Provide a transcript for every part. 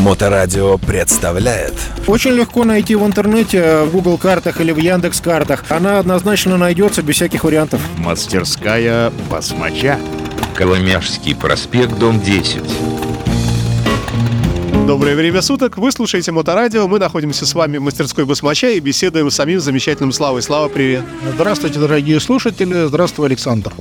Моторадио представляет Очень легко найти в интернете, в Google картах или в Яндекс картах. Она однозначно найдется без всяких вариантов. Мастерская басмача. Коломяжский проспект, дом 10. Доброе время суток, вы слушаете Моторадио, мы находимся с вами в мастерской Басмача и беседуем с самим замечательным Славой. Слава, привет! Здравствуйте, дорогие слушатели. Здравствуй, Александр.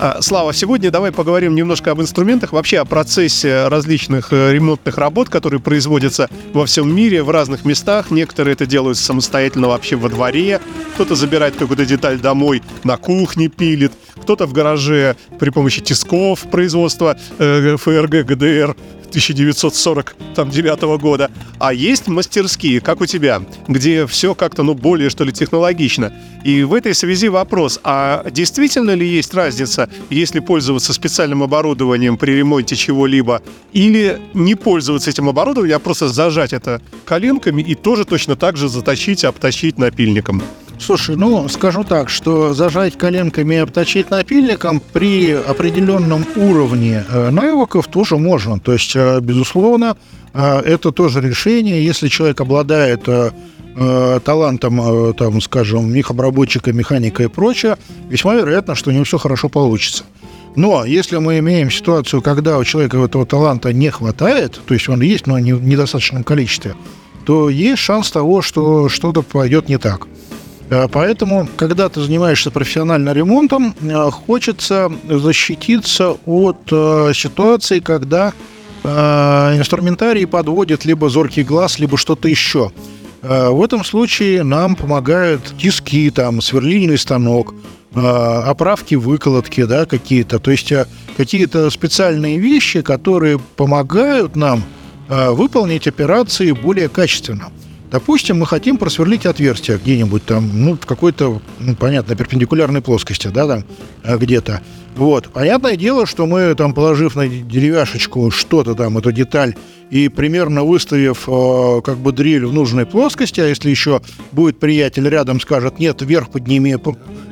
А, Слава, сегодня давай поговорим немножко об инструментах, вообще о процессе различных э, ремонтных работ, которые производятся во всем мире, в разных местах. Некоторые это делают самостоятельно вообще во дворе, кто-то забирает какую-то деталь домой, на кухне пилит, кто-то в гараже при помощи тисков производства э, ФРГ ГДР 1949 года. А есть мастерские, как у тебя, где все как-то, ну, более, что ли, технологично. И в этой связи вопрос, а действительно ли есть разница, если пользоваться специальным оборудованием при ремонте чего-либо, или не пользоваться этим оборудованием, а просто зажать это коленками и тоже точно так же заточить, обточить напильником? Слушай, ну, скажу так, что зажать коленками и обточить напильником при определенном уровне э, навыков тоже можно. То есть, э, безусловно, э, это тоже решение. Если человек обладает талантом, там, скажем, мехобработчика, механика и прочее, весьма вероятно, что у него все хорошо получится. Но если мы имеем ситуацию, когда у человека этого таланта не хватает, то есть он есть, но не в недостаточном количестве, то есть шанс того, что что-то пойдет не так. Э, Поэтому, когда ты занимаешься профессионально ремонтом, э, хочется защититься от э, ситуации, когда инструментарий подводит либо зоркий глаз, либо что-то еще. В этом случае нам помогают тиски, там, сверлильный станок, оправки, выколотки, да, какие-то. То есть какие-то специальные вещи, которые помогают нам выполнить операции более качественно. Допустим, мы хотим просверлить отверстие где-нибудь там, ну, в какой-то, ну, понятно, перпендикулярной плоскости, да, там э, где-то. Вот. Понятное дело, что мы там, положив на деревяшечку что-то там, эту деталь, и примерно выставив э, как бы дрель в нужной плоскости, а если еще будет приятель рядом, скажет, нет, вверх подними,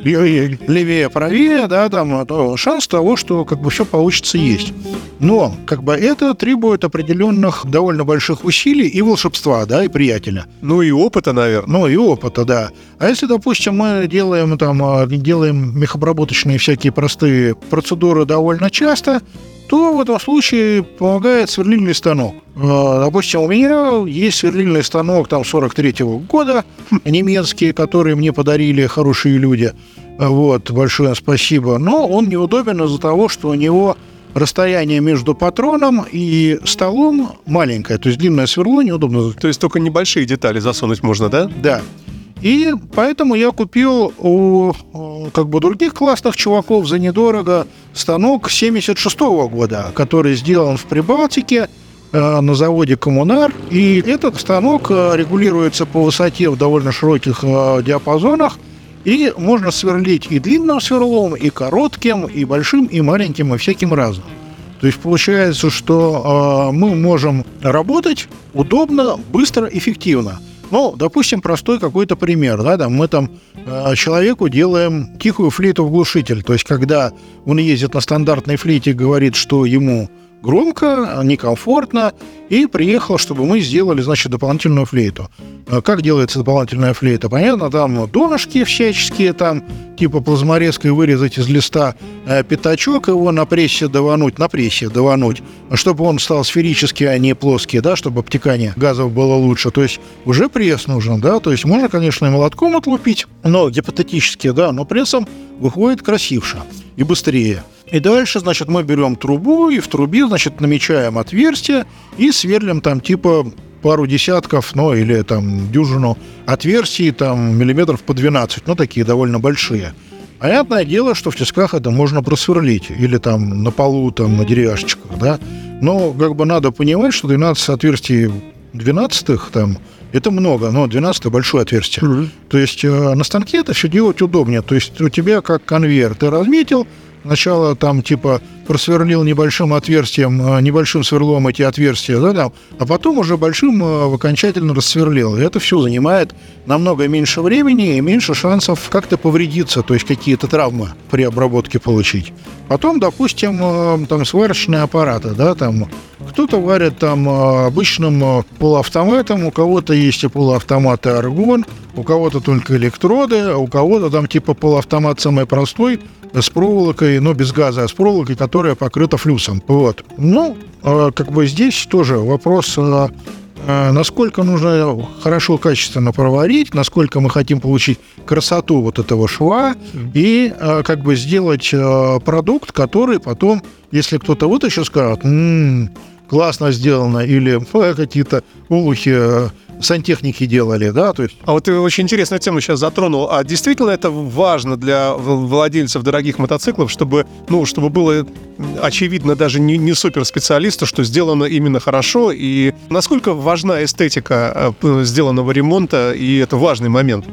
левее, левее, правее, да, там, то шанс того, что как бы все получится есть. Но как бы это требует определенных довольно больших усилий и волшебства, да, и приятеля. Ну и опыта, наверное. Ну и опыта, да. А если, допустим, мы делаем там а, делаем мехобработочные всякие простые процедуры довольно часто, то в этом случае помогает сверлильный станок. А, Допустим, у меня есть сверлильный станок там 43-го года, немецкий, который мне подарили хорошие люди. Вот, большое спасибо. Но он неудобен из-за того, что у него расстояние между патроном и столом маленькое, то есть длинное сверло неудобно То есть только небольшие детали засунуть можно, да? да. И поэтому я купил у э, как бы других классных чуваков за недорого станок 76 года, который сделан в Прибалтике э, на заводе «Коммунар». И этот станок э, регулируется по высоте в довольно широких диапазонах. И можно сверлить и длинным сверлом, и коротким, и большим, и маленьким, и всяким разным. То есть получается, что э, мы можем работать удобно, быстро, эффективно. Ну, допустим, простой какой-то пример, да, там мы там э, человеку делаем тихую флейту в глушитель, то есть когда он ездит на стандартной флейте и говорит, что ему громко, некомфортно, и приехал, чтобы мы сделали, значит, дополнительную флейту. А Как делается дополнительная флейта? Понятно, там донышки всяческие, там типа плазморезкой вырезать из листа э, пятачок, его на прессе давануть, на прессе давануть, чтобы он стал сферический, а не плоский, да, чтобы обтекание газов было лучше. То есть уже пресс нужен, да, то есть можно, конечно, и молотком отлупить, но гипотетически, да, но прессом выходит красивше и быстрее. И дальше, значит, мы берем трубу и в трубе, значит, намечаем отверстие и сверлим там типа пару десятков, ну, или там дюжину отверстий, там миллиметров по 12, ну, такие довольно большие. Понятное дело, что в тисках это можно просверлить, или там на полу, там, на деревяшечках, да. Но как бы надо понимать, что 12 отверстий 12 там, это много, но 12 большое отверстие. То есть э, на станке это все делать удобнее. То есть у тебя как конвейер, ты разметил, сначала там типа просверлил небольшим отверстием, э, небольшим сверлом эти отверстия, да, а потом уже большим э, окончательно рассверлил. И это все занимает намного меньше времени и меньше шансов как-то повредиться, то есть какие-то травмы при обработке получить. Потом, допустим, э, там сварочные аппараты, да, там кто-то варит там обычным полуавтоматом, у кого-то есть и полуавтоматы аргон, у кого-то только электроды, а у кого-то там типа полуавтомат самый простой, с проволокой, но без газа, а с проволокой, которая покрыта флюсом. Вот. Ну, а, как бы здесь тоже вопрос а, а, насколько нужно хорошо, качественно проварить, насколько мы хотим получить красоту вот этого шва и как бы сделать продукт, который потом, если кто-то вот еще скажет, м-м, классно сделано, или какие-то улухи сантехники делали, да, то есть... А вот ты очень интересную тему сейчас затронул. А действительно это важно для владельцев дорогих мотоциклов, чтобы, ну, чтобы было очевидно даже не, не суперспециалисту, что сделано именно хорошо, и насколько важна эстетика э, сделанного ремонта, и это важный момент?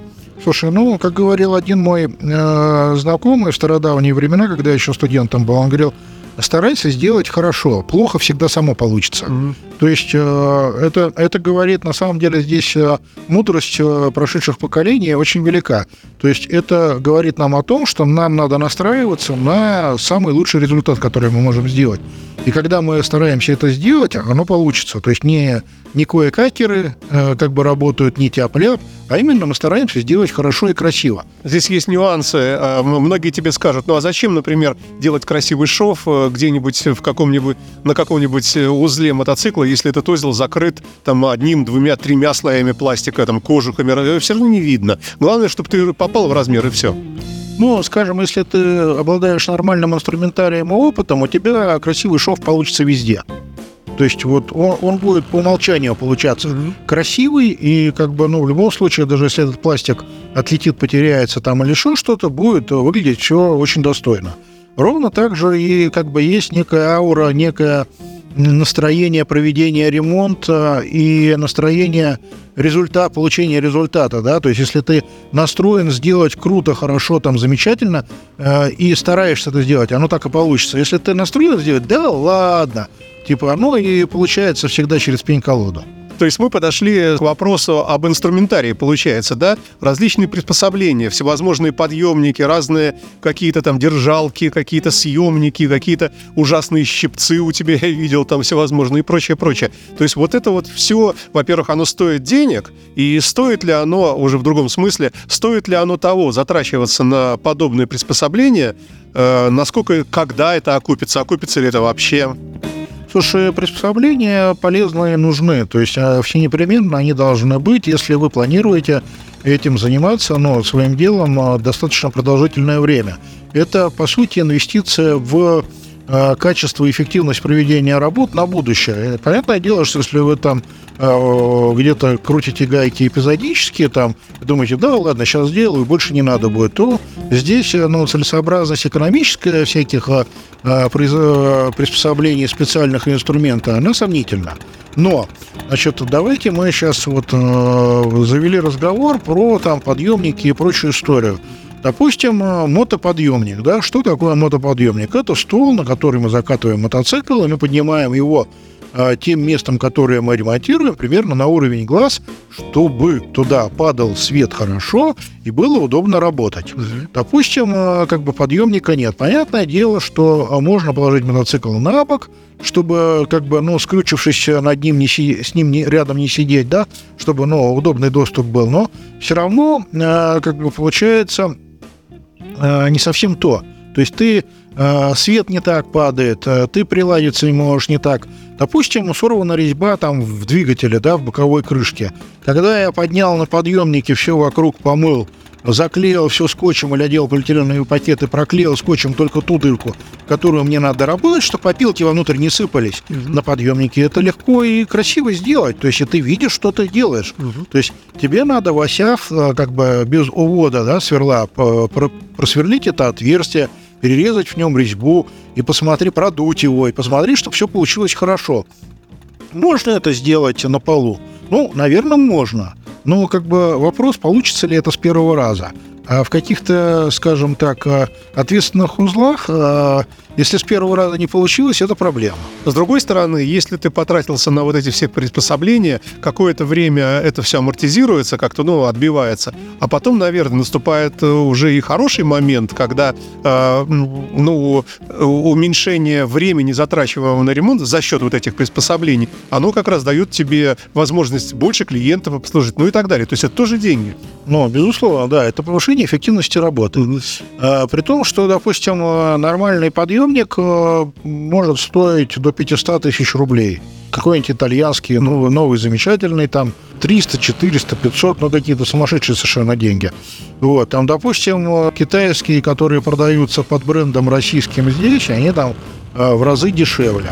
Слушай, ну, как говорил один мой э, знакомый в стародавние времена, когда я еще студентом был, он говорил, старайся сделать хорошо. Плохо всегда само получится. Mm-hmm. То есть э, это, это говорит, на самом деле, здесь э, мудрость э, прошедших поколений очень велика. То есть это говорит нам о том, что нам надо настраиваться на самый лучший результат, который мы можем сделать. И когда мы стараемся это сделать, оно получится. То есть не, не кое-какеры э, как бы работают, не тяп-ляп, а именно мы стараемся сделать хорошо и красиво. Здесь есть нюансы. Многие тебе скажут, ну а зачем, например, делать красивый шов где-нибудь в каком-нибудь, на каком-нибудь узле мотоцикла, если этот узел закрыт там одним, двумя, тремя слоями пластика, там кожухами, все равно не видно. Главное, чтобы ты попал в размер и все. Ну, скажем, если ты обладаешь нормальным инструментарием и опытом, у тебя красивый шов получится везде. То есть вот он, он будет по умолчанию получаться mm-hmm. красивый, и как бы, ну, в любом случае, даже если этот пластик отлетит, потеряется там или еще что-то, будет выглядеть все очень достойно. Ровно так же и как бы есть некая аура, некое настроение проведения ремонта и настроение результата, получения результата, да, то есть если ты настроен сделать круто, хорошо, там, замечательно э, и стараешься это сделать, оно так и получится. Если ты настроен сделать, да ладно, типа оно и получается всегда через пень-колоду. То есть мы подошли к вопросу об инструментарии, получается, да? Различные приспособления, всевозможные подъемники, разные какие-то там держалки, какие-то съемники, какие-то ужасные щипцы у тебя я видел там всевозможные и прочее, прочее. То есть вот это вот все, во-первых, оно стоит денег, и стоит ли оно, уже в другом смысле, стоит ли оно того затрачиваться на подобные приспособления, э, насколько, когда это окупится, окупится ли это вообще? Слушай, приспособления полезные нужны, то есть а, все непременно они должны быть, если вы планируете этим заниматься, но своим делом а, достаточно продолжительное время. Это, по сути, инвестиция в качество и эффективность проведения работ на будущее. Понятное дело, что если вы там Э, где-то крутите гайки эпизодически, там, думаете, да, ладно, сейчас сделаю, больше не надо будет, то здесь э, ну, целесообразность экономическая всяких э, приспособлений специальных инструментов, она сомнительна. Но, значит, давайте мы сейчас вот э, завели разговор про там подъемники и прочую историю. Допустим, мотоподъемник, да, что такое мотоподъемник? Это стол, на который мы закатываем мотоцикл, и мы поднимаем его а, тем местом, которое мы ремонтируем, примерно на уровень глаз, чтобы туда падал свет хорошо и было удобно работать. Угу. Допустим, а, как бы подъемника нет. Понятное дело, что можно положить мотоцикл на бок, чтобы, как бы, ну, скрючившись над ним, не си- с ним не, рядом не сидеть, да, чтобы, ну, удобный доступ был. Но все равно, как бы, получается не совсем то. То есть ты свет не так падает, ты приладиться не можешь не так. Допустим, сорвана резьба там в двигателе, да, в боковой крышке. Когда я поднял на подъемнике, все вокруг помыл, заклеил все скотчем или одел полиэтиленовые пакеты, проклеил скотчем только ту дырку, которую мне надо работать, чтобы опилки вовнутрь не сыпались угу. на подъемнике. Это легко и красиво сделать. То есть ты видишь, что ты делаешь. Угу. То есть тебе надо в осях, э, как бы без увода да, сверла, просверлить это отверстие, перерезать в нем резьбу и посмотри, продуть его, и посмотри, чтобы все получилось хорошо. Можно это сделать на полу? Ну, наверное, можно. Но как бы вопрос, получится ли это с первого раза. А в каких-то, скажем так, а, ответственных узлах а, Если с первого раза не получилось, это проблема. С другой стороны, если ты потратился на вот эти все приспособления, какое-то время это все амортизируется, как-то, ну, отбивается, а потом, наверное, наступает э, уже и хороший момент, когда, э, ну, уменьшение времени, затрачиваемого на ремонт за счет вот этих приспособлений, оно как раз дает тебе возможность больше клиентов обслужить, ну и так далее. То есть это тоже деньги. Ну, безусловно, да, это повышение эффективности работы. А, при том, что, допустим, нормальный подъемник э, может стоить до 500 тысяч рублей. Какой-нибудь итальянский, ну, новый, замечательный, там 300, 400, 500, ну, какие-то сумасшедшие совершенно деньги. Вот, там, допустим, китайские, которые продаются под брендом российским здесь, они там э, в разы дешевле.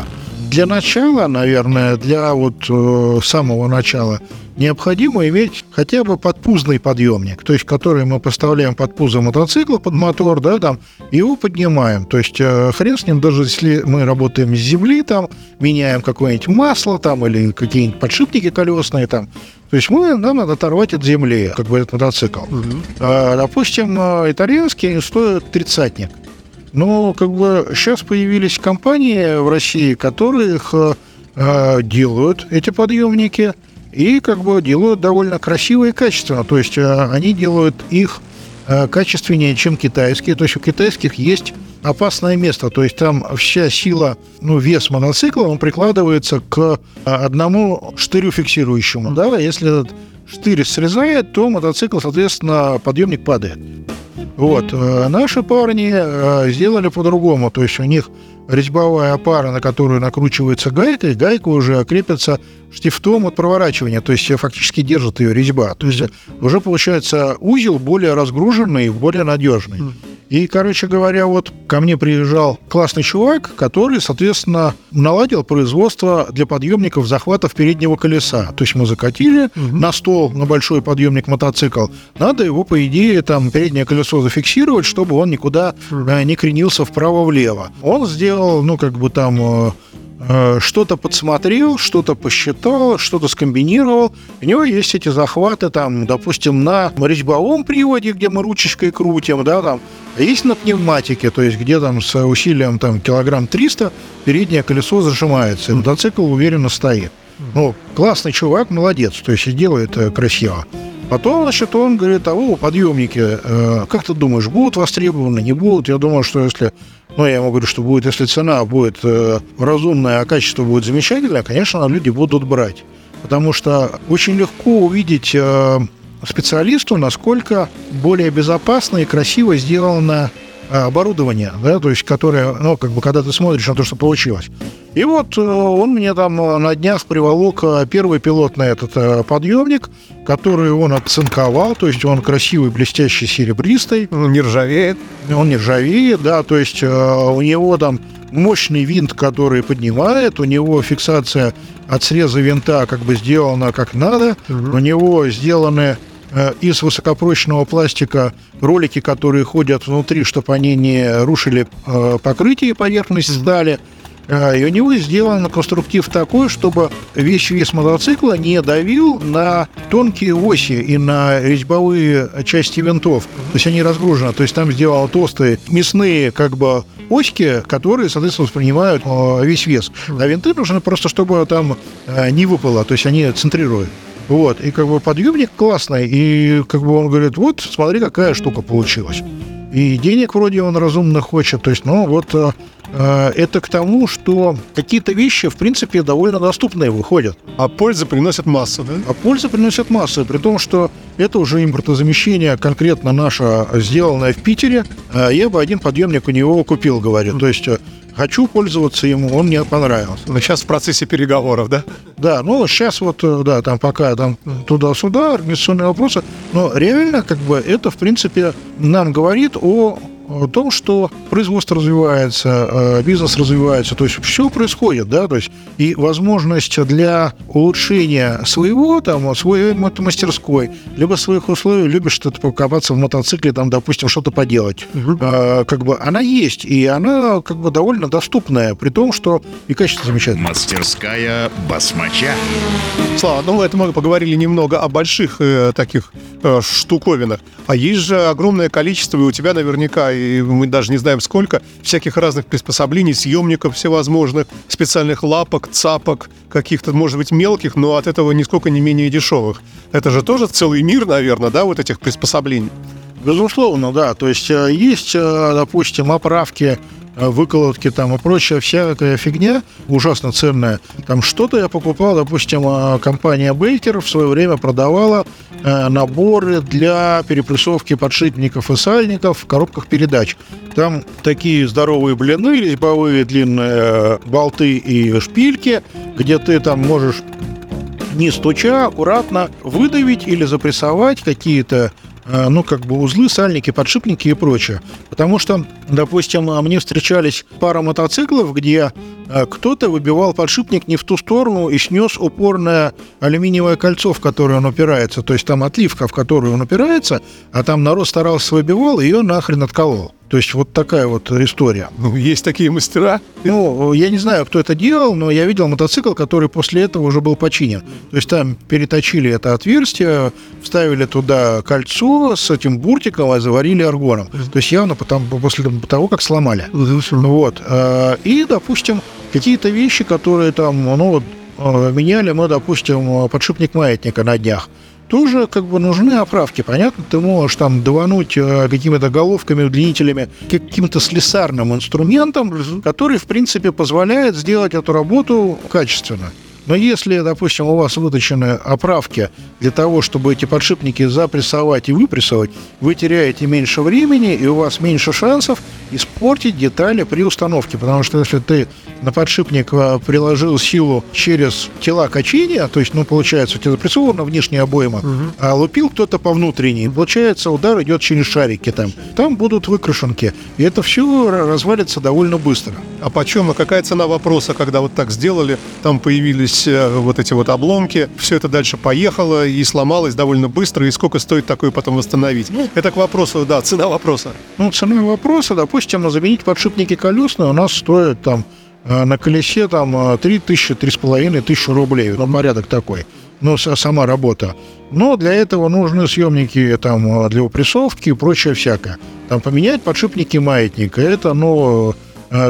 Для начала, наверное, для вот э, самого начала необходимо иметь хотя бы подпузный подъемник, то есть который мы поставляем под пузо мотоцикла, под мотор, да, там, его поднимаем. То есть э, хрен с ним, даже если мы работаем с земли, там, меняем какое-нибудь масло там или какие-нибудь подшипники колесные там, то есть мы, нам надо оторвать от земли, как бы этот мотоцикл. Угу. А, допустим, э, итальянские стоят тридцатник. Но как бы сейчас появились компании в России, которые их э, делают, эти подъемники, и как бы делают довольно красиво и качественно. То есть э, они делают их э, качественнее, чем китайские. То есть у китайских есть опасное место. То есть там вся сила, ну, вес мотоцикла, он прикладывается к одному штырю фиксирующему. Да, если этот штырь срезает, то мотоцикл, соответственно, подъемник падает. Вот. Э, наши парни э, сделали по-другому. То есть у них резьбовая опара, на которую накручивается гайка, и гайка уже крепится штифтом от проворачивания, то есть фактически держит ее резьба. То есть уже получается узел более разгруженный, более надежный. И, короче говоря, вот ко мне приезжал классный чувак, который, соответственно, наладил производство для подъемников захватов переднего колеса. То есть мы закатили угу. на стол, на большой подъемник мотоцикл. Надо его, по идее, там переднее колесо зафиксировать, чтобы он никуда э, не кренился вправо-влево. Он сделал, ну, как бы там э, Э, что-то подсмотрел, что-то посчитал, что-то скомбинировал. У него есть эти захваты, там, допустим, на резьбовом приводе, где мы ручечкой крутим, да, там, а есть на пневматике, то есть где там с усилием там килограмм 300 переднее колесо зажимается, и мотоцикл уверенно стоит. Ну, классный чувак, молодец, то есть делает э, красиво. Потом, значит, он говорит, а о, подъемники, э, как ты думаешь, будут востребованы, не будут? Я думаю, что если, ну, я ему говорю, что будет, если цена будет э, разумная, а качество будет замечательное, конечно, люди будут брать. Потому что очень легко увидеть э, специалисту, насколько более безопасно и красиво сделано оборудование, да, то есть которое, ну, как бы, когда ты смотришь на то, что получилось. И вот э, он мне там э, на днях приволок первый пилотный этот подъемник, который он оцинковал, то есть он красивый, блестящий, серебристый. Он не ржавеет. Он не ржавеет, да, то есть у него там мощный винт, который поднимает, у него фиксация от среза винта как бы сделана как надо, угу. у него сделаны Э, из высокопрочного пластика ролики, которые ходят внутри, чтобы они не рушили э, покрытие поверхность стали. Э, и у него сделан конструктив такой, чтобы весь вес мотоцикла не давил на тонкие оси и на резьбовые части винтов. То есть они разгружены. То есть там сделаны толстые мясные как бы оськи, которые, соответственно, воспринимают весь вес. А винты нужны просто, чтобы там не выпало. То есть они центрируют. Вот, и как бы подъемник классный, и как бы он говорит, вот, смотри, какая штука получилась. И денег вроде он разумно хочет, то есть, ну, вот э, э это к тому, что какие-то вещи, в принципе, довольно доступные выходят. А польза приносит массу, да? А польза приносит массу, при том, что это уже импортозамещение конкретно наше, сделанное в Питере. Э, я бы один подъемник у него купил, говорит. То есть хочу пользоваться ему, он мне понравился. Но сейчас в процессе переговоров, да? Да, ну сейчас вот, э, да, там пока там туда-сюда, организационные вопросы, но реально как бы это, в принципе, нам говорит о о том, что производство развивается, э, бизнес развивается, то есть все происходит, да, то есть и возможность для улучшения своего, там, своей мастерской, либо своих условий, любишь что-то покопаться в мотоцикле, там, допустим, что-то поделать, угу. как бы она есть, и она как бы довольно доступная, при том, что и качество замечательное. Мастерская басмача. Слава, ну это мы поговорили немного о больших э, таких э, штуковинах, а есть же огромное количество, и у тебя наверняка и мы даже не знаем сколько, всяких разных приспособлений, съемников всевозможных, специальных лапок, цапок, каких-то, может быть, мелких, но от этого нисколько не менее дешевых. Это же тоже целый мир, наверное, да, вот этих приспособлений? Безусловно, да. То есть э, есть, э, допустим, оправки выколотки там и прочая всякая фигня ужасно ценная. Там что-то я покупал, допустим, э, компания Бейкер в свое время продавала э, наборы для перепрессовки подшипников и сальников в коробках передач. Там такие здоровые блины, резьбовые длинные э, болты и шпильки, где ты там можешь не стуча, аккуратно выдавить или запрессовать какие-то ну, как бы узлы, сальники, подшипники и прочее. Потому что, допустим, а, мне встречались пара мотоциклов, где кто-то выбивал подшипник не в ту сторону и снес упорное алюминиевое кольцо, в которое он упирается. То есть там отливка, в которую он упирается, а там народ старался выбивал, и ее нахрен отколол. То есть вот такая вот история. Ну, есть такие мастера. Ну, я не знаю, кто это делал, но я видел мотоцикл, который после этого уже был починен. То есть там переточили это отверстие, вставили туда кольцо с этим буртиком, и заварили аргоном. То есть явно потом, после того, как сломали. Вот. э, И, допустим, какие-то вещи, которые там, ну, вот, э, меняли мы, допустим, подшипник маятника на днях тоже как бы нужны оправки. Понятно, ты можешь там давануть э, какими-то головками, удлинителями, каким-то слесарным инструментом, который, в принципе, позволяет сделать эту работу качественно. Но если, допустим, у вас выточены оправки для того, чтобы эти подшипники запрессовать и выпрессовать, вы теряете меньше времени, и у вас меньше шансов испортить детали при установке. Потому что если ты на подшипник а, приложил силу через тела качения, то есть, ну, получается, у тебя запрессована внешняя обойма, а лупил кто-то по внутренней, получается, удар идет через шарики там. Там будут выкрашенки. И это все развалится довольно быстро. А почем, а какая цена вопроса, когда вот так сделали, там появились э, вот эти вот обломки, все это дальше поехало и сломалось довольно быстро, и сколько стоит такое потом восстановить? Это к вопросу, да, цена вопроса. Ну, цена вопроса, допустим, заменить подшипники колесные у нас стоит там э, на колесе там э, 3 тысячи, 3,5 тысячи рублей. Ну, порядок такой. Ну, сама работа. Но для этого нужны съемники там э, для упрессовки и прочее всякое. Там поменять подшипники маятника, это, ну, э,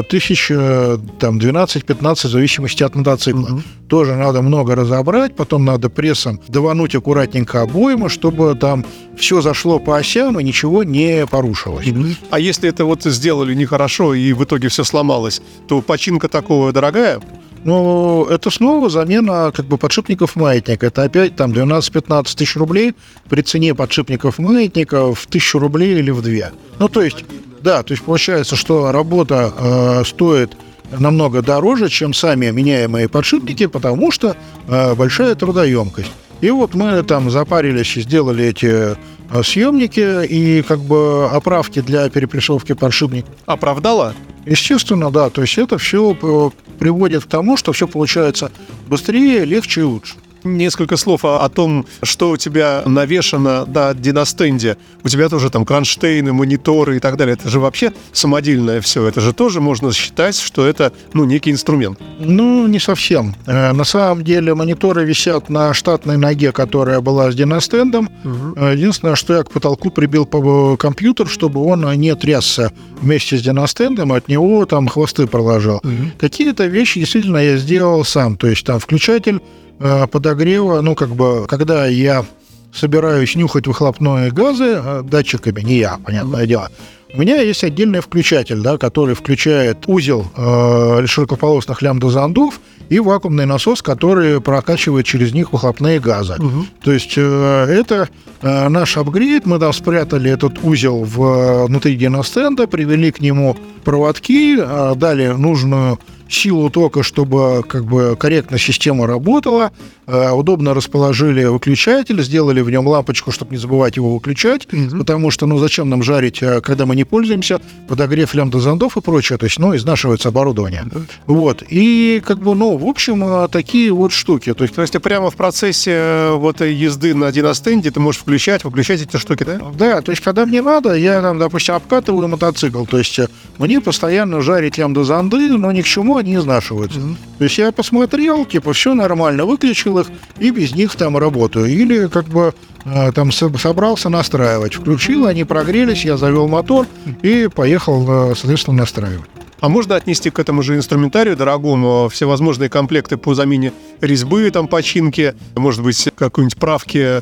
тысяч э, там 12-15 в зависимости от мотоцикла. Тоже надо много разобрать, потом надо прессом давануть аккуратненько обойму, чтобы там все зашло по осям и ничего не порушилось. А если это вот сделали нехорошо и в итоге все сломалось, то починка такого дорогая? Ну, это снова замена как бы подшипников маятника. Это опять там 12-15 тысяч рублей при цене подшипников маятника в тысячу рублей или в две. Ну, то есть, да, то есть получается, что работа э, стоит намного дороже, чем сами меняемые подшипники, потому что э, большая трудоемкость. И вот мы там запарились и сделали эти э, съемники и как бы оправки для перепрессовки подшипников. Оправдала? Естественно, да. То есть это все приводит к тому, что все получается быстрее, легче и лучше. Несколько слов о, о том, что у тебя навешано на диностенде. У тебя тоже там кронштейны, мониторы и так далее. Это же вообще самодельное все. Это же тоже можно считать, что это ну, некий инструмент. Ну, не совсем. Э, На самом деле мониторы висят на штатной ноге, которая была с диностендом. Э, Единственное, что я к потолку прибил по- компьютер, чтобы он не трясся вместе с диностендом, от него там хвосты проложил. Какие-то вещи действительно я сделал сам. То есть там включатель э, подогрева, ну, как бы, когда я собираюсь нюхать выхлопные газы э, датчиками, не я, понятное дело, у меня есть отдельный включатель, да, который включает узел э, широкополосных лямбда-зондов и вакуумный насос, который прокачивает через них выхлопные газы. То есть э, это э, наш апгрейд. Мы там спрятали этот узел в, э, внутри диностенда, привели к нему проводки, э, дали нужную силу тока, чтобы как бы корректно система работала, э, удобно расположили выключатель, сделали в нем лампочку, чтобы не забывать его выключать, потому что, ну, зачем нам жарить, э, когда мы не пользуемся, подогрев лямбда-зондов и прочее, то есть, ну, изнашивается оборудование. Вот, и как бы, ну, в общем, э, такие вот штуки, то есть, То есть ты прямо в процессе вот езды на диностенде ты можешь включать, выключать эти штуки, да? Да, то есть, когда мне надо, я там, допустим, обкатываю мотоцикл, то есть, мне постоянно жарить лямбда-зонды, но ни к чему они изнашиваются. То есть, я посмотрел, типа, все нормально, выключил их, и без них там работаю. Или, как бы, э, там со- собрался настраивать. Включил, они прогрелись, я завел мотор и поехал, э, соответственно, настраивать. А можно отнести к этому же инструментарию дорогому всевозможные комплекты по замене резьбы, там, починки, может быть, какой-нибудь правки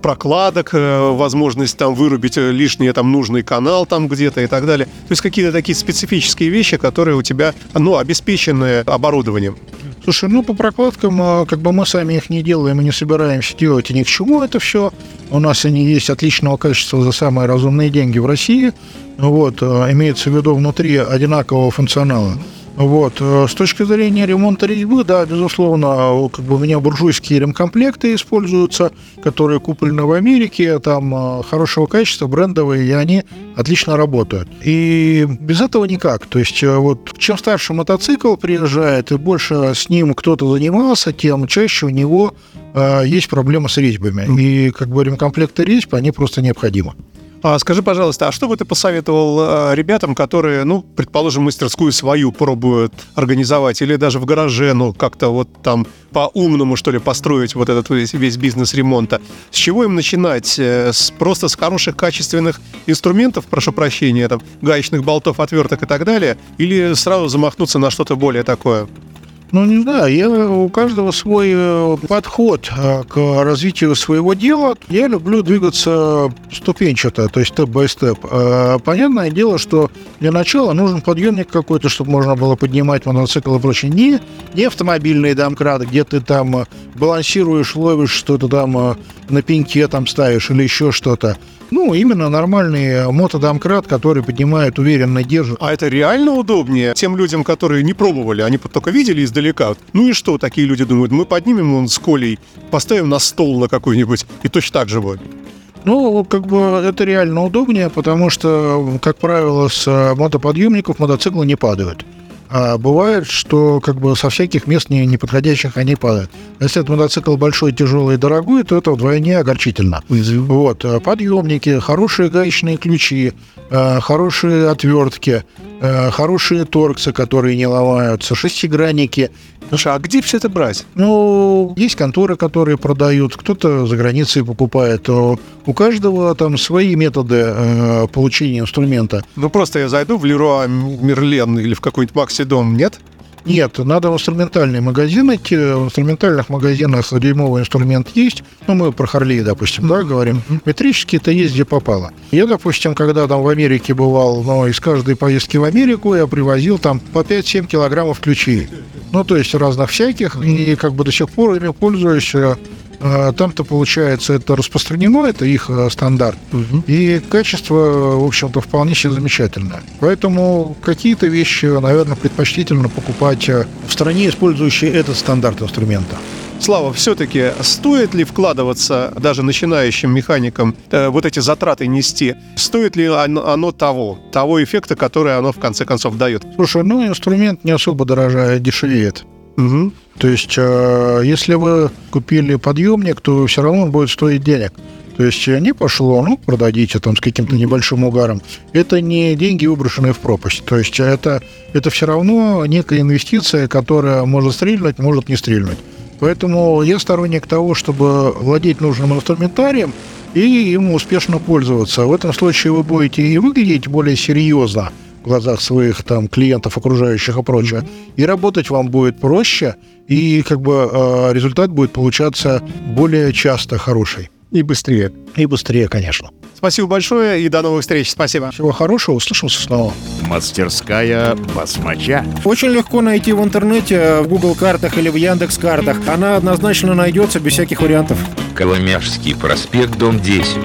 прокладок, э, возможность там вырубить э, лишний там нужный канал там где-то и так далее. То есть какие-то такие специфические вещи, которые у тебя, ну, обеспечены оборудованием. Слушай, ну по прокладкам, а, как бы мы сами их не делаем и не собираемся делать, и ни к чему это все. У нас они есть отличного качества за самые разумные деньги в России. Вот, а, имеется в виду внутри одинакового функционала. Вот. э, С точки зрения ремонта резьбы, да, безусловно, как бы у меня буржуйские ремкомплекты используются, которые куплены в Америке, там э, хорошего качества, брендовые, и они отлично работают. И без этого никак. То есть э, вот чем старше мотоцикл приезжает, и больше с ним кто-то занимался, тем чаще у него э, есть проблемы с резьбами. И как бы ремкомплекты резьб, они просто необходимы. А скажи, пожалуйста, а что бы ты посоветовал э, ребятам, которые, ну, предположим, мастерскую свою пробуют организовать, или даже в гараже, ну, как-то вот там по-умному, что ли, построить вот этот весь, весь бизнес ремонта? С чего им начинать? Э, С, просто с хороших, качественных инструментов, прошу прощения, там, гаечных болтов, отверток и так далее? Или сразу замахнуться на что-то более такое? Ну, не знаю, я, у каждого свой э, подход э, к развитию своего дела. Я люблю двигаться ступенчато, то есть степ-бай-степ. Понятное дело, что для начала нужен подъемник какой-то, чтобы можно было поднимать мотоцикл и прочее. Не, не автомобильные домкраты, где ты там э, балансируешь, ловишь что-то там на пеньке там ставишь или еще что-то. Ну, именно нормальный мотодомкрат, который поднимает уверенно, держит. А это реально удобнее тем людям, которые не пробовали, они только видели издалека. Вот, Ну и что, такие люди думают, мы поднимем он с Колей, поставим на стол на какой-нибудь, и точно так же будет. Ну, как бы это реально удобнее, потому что, как правило, с мотоподъемников мотоциклы не падают. А бывает, что как бы со всяких мест не- неподходящих они падают. Если этот мотоцикл большой, тяжелый и дорогой, то это вдвойне огорчительно. Вот, э, подъемники, хорошие гаечные ключи, э, хорошие отвертки, э, хорошие торксы, которые не ломаются, шестигранники. Слушай, а где все это брать? Ну, есть конторы, которые продают, кто-то за границей покупает. У каждого там свои методы э, получения инструмента. Ну просто я зайду в Леруа Мерлен или в какой-нибудь Максидом, нет? Нет, надо в инструментальный магазин идти. В инструментальных магазинах дюймовый инструмент есть. Ну, мы про Харлей, допустим, да, говорим. Метрический это есть где попало. Я, допустим, когда там в Америке бывал, но из каждой поездки в Америку я привозил там по 5-7 килограммов ключей. Ну, то есть разных всяких. И как бы до сих пор ими пользуюсь. Э, Там-то, получается, это распространено, это их э, стандарт. И качество, в общем-то, вполне себе замечательное. Поэтому какие-то вещи, наверное, предпочтительно покупать э, в стране, использующей этот стандарт инструмента. Слава, все-таки стоит ли вкладываться даже начинающим механикам э, вот эти затраты нести? Стоит ли оно, оно того, того эффекта, который оно в конце концов дает? Слушай, ну инструмент не особо дорожает, дешевеет. Мгм. То есть, э, если вы купили подъемник, то все равно он будет стоить денег. То есть э, не пошло, ну, продадите там с каким-то небольшим угаром. Это не деньги, выброшенные в пропасть. То есть это, это все равно некая инвестиция, которая может стрельнуть, может не стрельнуть. Поэтому я сторонник того, чтобы владеть нужным инструментарием и им успешно пользоваться. В этом случае вы будете и выглядеть более серьезно в глазах своих там клиентов, окружающих и прочее. И работать вам будет проще, и как бы э, результат будет получаться более часто хороший. И быстрее. И быстрее, конечно. Спасибо большое и до новых встреч. Спасибо. Всего хорошего, услышимся снова. Мастерская басмача. Очень легко найти в интернете, в Google картах или в Яндекс картах. Она однозначно найдется без всяких вариантов. Коломяжский проспект, дом 10.